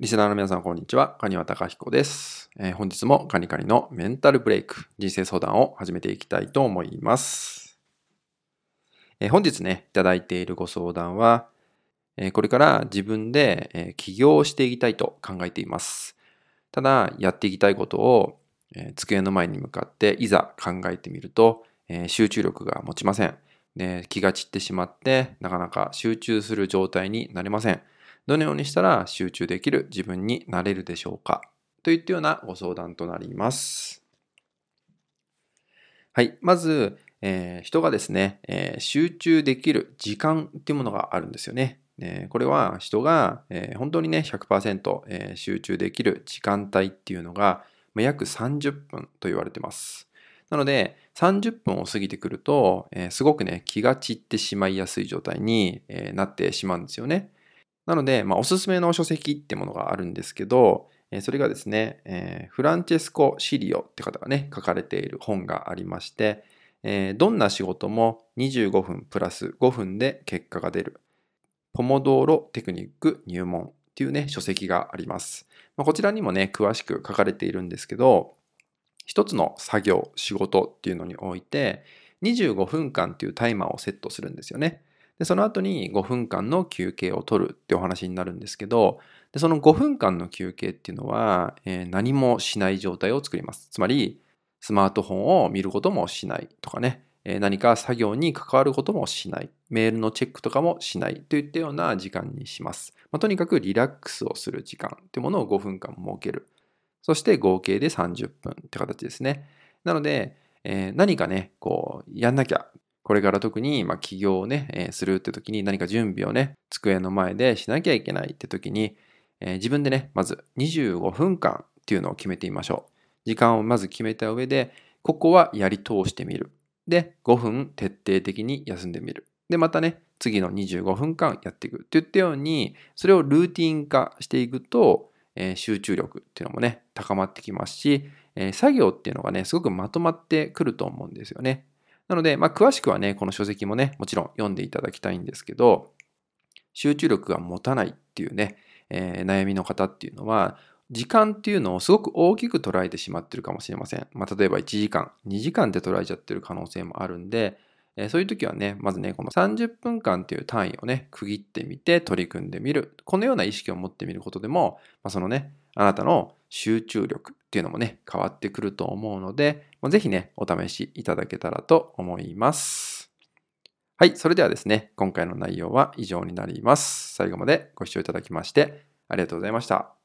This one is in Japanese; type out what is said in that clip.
リスナーの皆さん、こんにちは。カニワタカヒコです、えー、本日もカニカニのメンタルブレイク、人生相談を始めていきたいと思います。えー、本日ね、いただいているご相談は、えー、これから自分で、え起業していきたいと考えています。ただ、やっていきたいことを、え机の前に向かっていざ考えてみると、え集中力が持ちません。で気が散ってしまって、なかなか集中する状態になれません。どのようにしたら集中できる自分になれるでしょうか？といったようなご相談となります。はい。まず、えー、人がですね、えー、集中できる時間っていうものがあるんですよね。えー、これは人が、え本当にね、100%、え集中できる時間帯っていうのが、ま約30分と言われてます。なので、30分を過ぎてくると、えすごくね、気が散ってしまいやすい状態に、えなってしまうんですよね。なので、まあ、おすすめの書籍ってものがあるんですけど、それがですね、えー、フランチェスコ・シリオって方がね、書かれている本がありまして、えー、どんな仕事も25分プラス5分で結果が出る。ポモドーロテクニック入門っていうね、書籍があります。まあ、こちらにもね、詳しく書かれているんですけど、一つの作業、仕事っていうのにおいて、25分間っていうタイマーをセットするんですよね。で、その後に5分間の休憩を取るってお話になるんですけど、でその5分間の休憩っていうのは、えー、何もしない状態を作ります。つまり、スマートフォンを見ることもしないとかね、えー、何か作業に関わることもしない、メールのチェックとかもしないといったような時間にします。まあ、とにかくリラックスをする時間っていうものを5分間設ける。そして合計で30分って形ですね。なので、えー、何かね、こう、やんなきゃこれから特に、まあ起業をね、えするって時に何か準備をね、机の前でしなきゃいけないって時に、え自分でね、まず25分間っていうのを決めてみましょう。時間をまず決めた上で、ここはやり通してみる。で、5分徹底的に休んでみる。で、またね、次の25分間やっていくって言ったように、それをルーティン化していくと、えー、集中力っていうのもね、高まってきますし、えー、作業っていうのがね、すごくまとまってくると思うんですよね。なので、まあ、詳しくはね、この書籍もね、もちろん読んでいただきたいんですけど、集中力が持たないっていうね、えー、悩みの方っていうのは、時間っていうのをすごく大きく捉えてしまってるかもしれません。まあ、例えば1時間、2時間で捉えちゃってる可能性もあるんで、えー、そういう時はね、まずね、この30分間っていう単位をね、区切ってみて取り組んでみる。このような意識を持ってみることでも、まあ、そのね、あなたの集中力っていうのもね、変わってくると思うので、ぜひね、お試しいただけたらと思います。はい、それではですね、今回の内容は以上になります。最後までご視聴いただきましてありがとうございました。